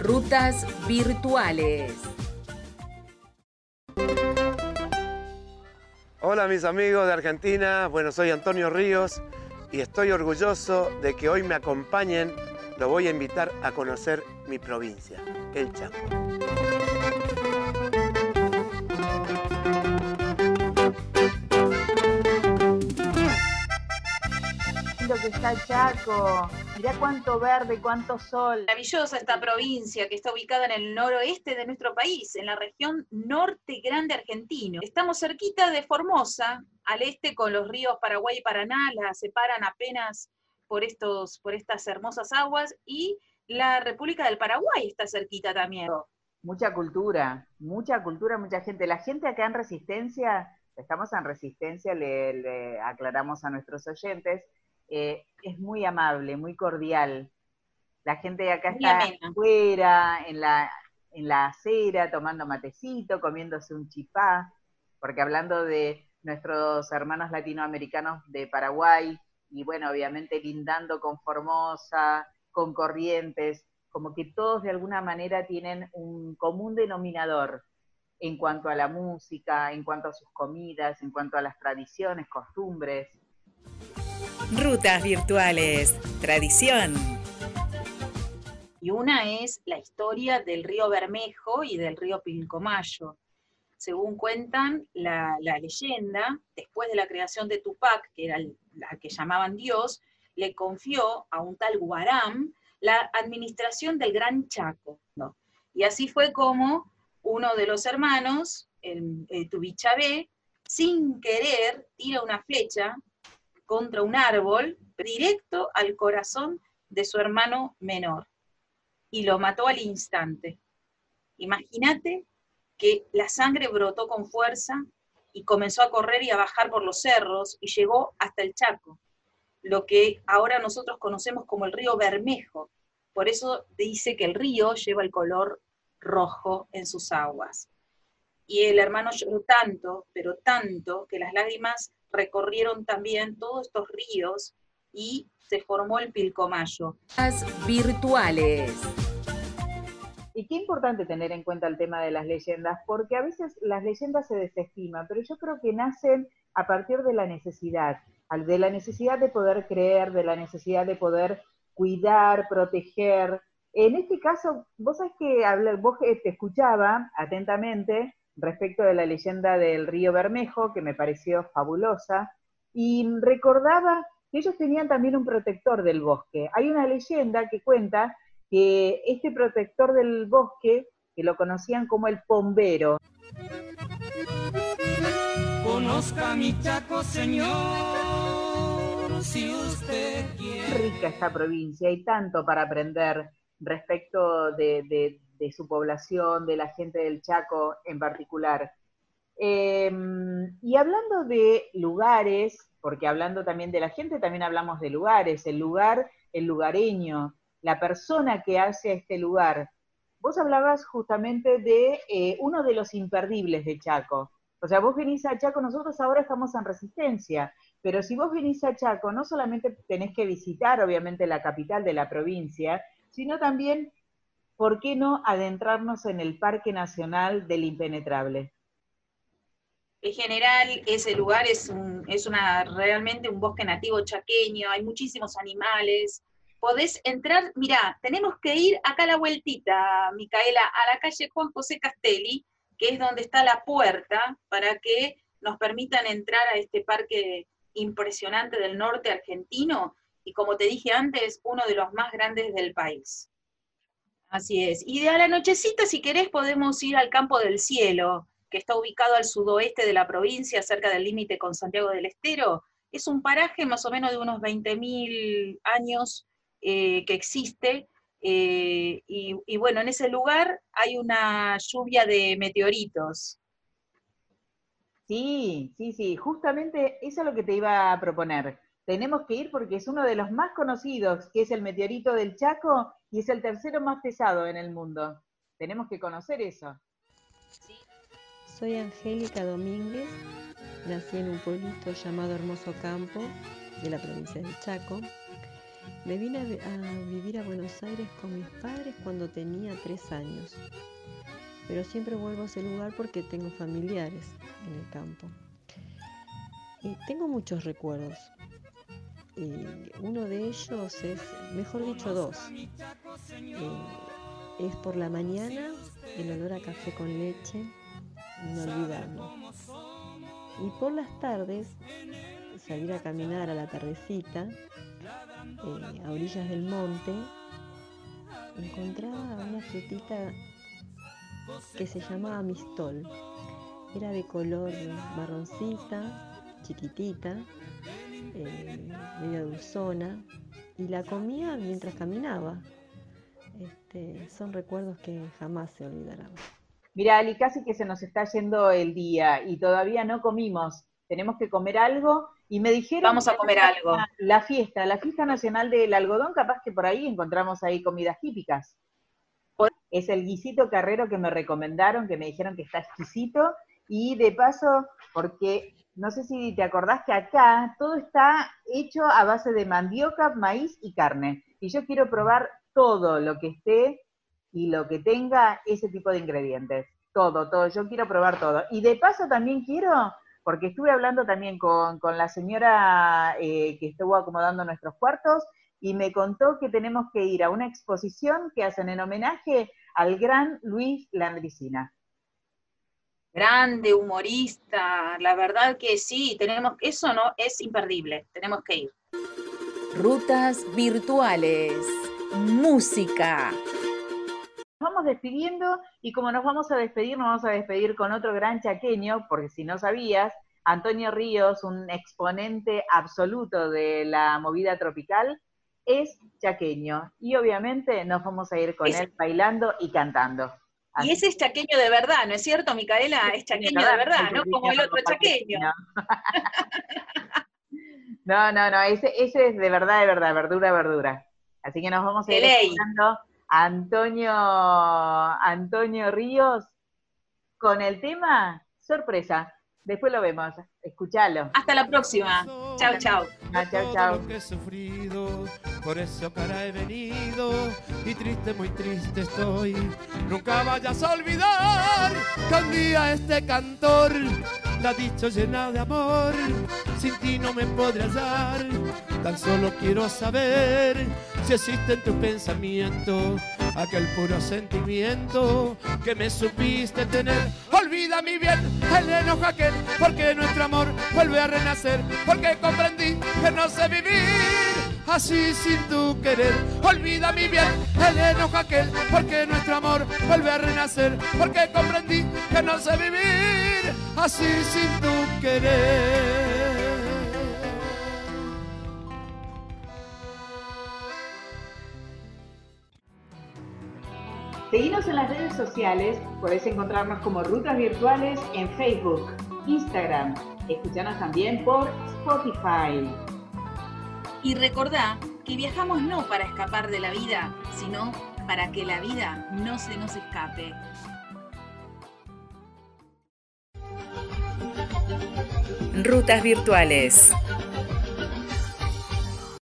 Rutas virtuales. Hola mis amigos de Argentina, bueno soy Antonio Ríos y estoy orgulloso de que hoy me acompañen, lo voy a invitar a conocer mi provincia, el Chaco. que está Chaco. Mirá cuánto verde, cuánto sol. Maravillosa esta provincia que está ubicada en el noroeste de nuestro país, en la región norte grande argentino. Estamos cerquita de Formosa, al este con los ríos Paraguay y Paraná, la separan apenas por, estos, por estas hermosas aguas, y la República del Paraguay está cerquita también. Mucha cultura, mucha cultura, mucha gente. La gente acá en Resistencia, estamos en Resistencia, le aclaramos a nuestros oyentes, eh, es muy amable, muy cordial. La gente de acá está afuera, en la, en la acera, tomando matecito, comiéndose un chipá, porque hablando de nuestros hermanos latinoamericanos de Paraguay, y bueno, obviamente lindando con Formosa, con Corrientes, como que todos de alguna manera tienen un común denominador en cuanto a la música, en cuanto a sus comidas, en cuanto a las tradiciones, costumbres. Rutas virtuales, tradición. Y una es la historia del río Bermejo y del río Pilcomayo. Según cuentan la, leyenda, después de la creación de Tupac, que era la que llamaban Dios, le confió a un tal Guaram la administración del Gran Chaco. Y así fue como uno de los hermanos, el, el Tubichabé, sin querer, tira una flecha contra un árbol directo al corazón de su hermano menor y lo mató al instante. Imagínate que la sangre brotó con fuerza y comenzó a correr y a bajar por los cerros y llegó hasta el Chaco, lo que ahora nosotros conocemos como el río Bermejo. Por eso dice que el río lleva el color rojo en sus aguas. Y el hermano lloró tanto, pero tanto, que las lágrimas recorrieron también todos estos ríos y se formó el Pilcomayo. Las virtuales. Y qué importante tener en cuenta el tema de las leyendas, porque a veces las leyendas se desestiman, pero yo creo que nacen a partir de la necesidad, de la necesidad de poder creer, de la necesidad de poder cuidar, proteger. En este caso, vos sabés que vos eh, te escuchaba atentamente respecto de la leyenda del río Bermejo, que me pareció fabulosa, y recordaba que ellos tenían también un protector del bosque. Hay una leyenda que cuenta que este protector del bosque, que lo conocían como el pombero. Conozca mi Chaco, señor, si usted quiere. Rica esta provincia, hay tanto para aprender respecto de, de su población, de la gente del Chaco en particular. Em, y hablando de lugares, porque hablando también de la gente, también hablamos de lugares, el lugar, el lugareño, la persona que hace este lugar. Vos hablabas justamente de eh, uno de los imperdibles de Chaco. O sea, vos venís a Chaco, nosotros ahora estamos en resistencia, pero si vos venís a Chaco, no solamente tenés que visitar, obviamente, la capital de la provincia, sino también ¿por qué no adentrarnos en el Parque Nacional del Impenetrable? En general, ese lugar es, es una, realmente un bosque nativo chaqueño, hay muchísimos animales. Podés entrar, mirá, tenemos que ir acá a la vueltita, Micaela, a la calle Juan José Castelli, que es donde está la puerta para que nos permitan entrar a este parque impresionante del norte argentino y como te dije antes, uno de los más grandes del país. Así es. Y de a la nochecita, si querés, podemos ir al Campo del Cielo, que está ubicado al sudoeste de la provincia, cerca del límite con Santiago del Estero. Es un paraje más o menos de unos 20.000 años eh, que existe. Eh, y, y bueno, en ese lugar hay una lluvia de meteoritos. Sí, sí, sí, justamente eso es lo que te iba a proponer tenemos que ir porque es uno de los más conocidos, que es el meteorito del Chaco, y es el tercero más pesado en el mundo. Tenemos que conocer eso. Soy Angélica Domínguez, nací en un pueblito llamado Hermoso Campo, de la provincia del Chaco. Me vine a, vivir a Buenos Aires con mis padres cuando tenía tres años, pero siempre vuelvo a ese lugar porque tengo familiares en el campo. Y tengo muchos recuerdos. Uno de ellos es, mejor dicho, dos. Eh, es por la mañana el olor a café con leche, inolvidable. Y por las tardes, salir a caminar a la tardecita, eh, a orillas del monte, encontraba una frutita que se llamaba mistol. Era de color marroncita, chiquitita, eh, media dulzona, y la comía mientras caminaba. Este, son recuerdos que jamás se olvidarán. Mira, Ali, casi que se nos está yendo el día y todavía no comimos. Tenemos que comer algo y me dijeron... Vamos a comer algo. La fiesta, la fiesta nacional del algodón, capaz que por ahí encontramos ahí comidas típicas. Es el guisito carrero que me recomendaron, que me dijeron que está exquisito. Y de paso, porque no sé si te acordás que acá todo está hecho a base de mandioca, maíz y carne. Y yo quiero probar todo lo que esté y lo que tenga ese tipo de ingredientes. Todo, todo. Yo quiero probar todo. Y de paso también quiero, porque estuve hablando también con, la señora eh, que estuvo acomodando nuestros cuartos y me contó que tenemos que ir a una exposición que hacen en homenaje al gran Luis Landricina. Grande, humorista, la verdad que sí, tenemos, eso no es imperdible, tenemos que ir. Rutas virtuales, música, vamos despidiendo y como nos vamos a despedir, nos vamos a despedir con otro gran chaqueño, porque si no sabías, Antonio Ríos, un exponente absoluto de la movida tropical, es chaqueño. Y obviamente nos vamos a ir con él bailando y cantando. Y ese es chaqueño de verdad, ¿no es cierto, Micaela? Es chaqueño de verdad, no como el otro chaqueño. No, no, no, ese, ese es de verdad, de verdad, verdura, verdura. Así que nos vamos a ir escuchando Antonio, Antonio Ríos con el tema sorpresa. Después lo vemos, escúchalo. Hasta la próxima. Chao, chao. Ah, chao, chao. que he sufrido, por eso cara he venido y triste, muy triste estoy. Nunca vayas a olvidar que un día este cantor la ha dicho llena de amor. Sin ti no me podré hallar, tan solo quiero saber si existe en tu pensamiento aquel puro sentimiento que me supiste tener. Olvida mi bien el enojo aquel, porque nuestro amor vuelve a renacer, porque comprendí que no sé vivir así sin tu querer. Olvida mi bien el enojo aquel, porque nuestro amor vuelve a renacer, porque comprendí que no sé vivir así sin tu querer. Seguimos en las redes sociales, podés encontrarnos como Rutas Virtuales en Facebook, Instagram. Escuchanos también por Spotify. Y recordá que viajamos no para escapar de la vida, sino para que la vida no se nos escape. Rutas virtuales.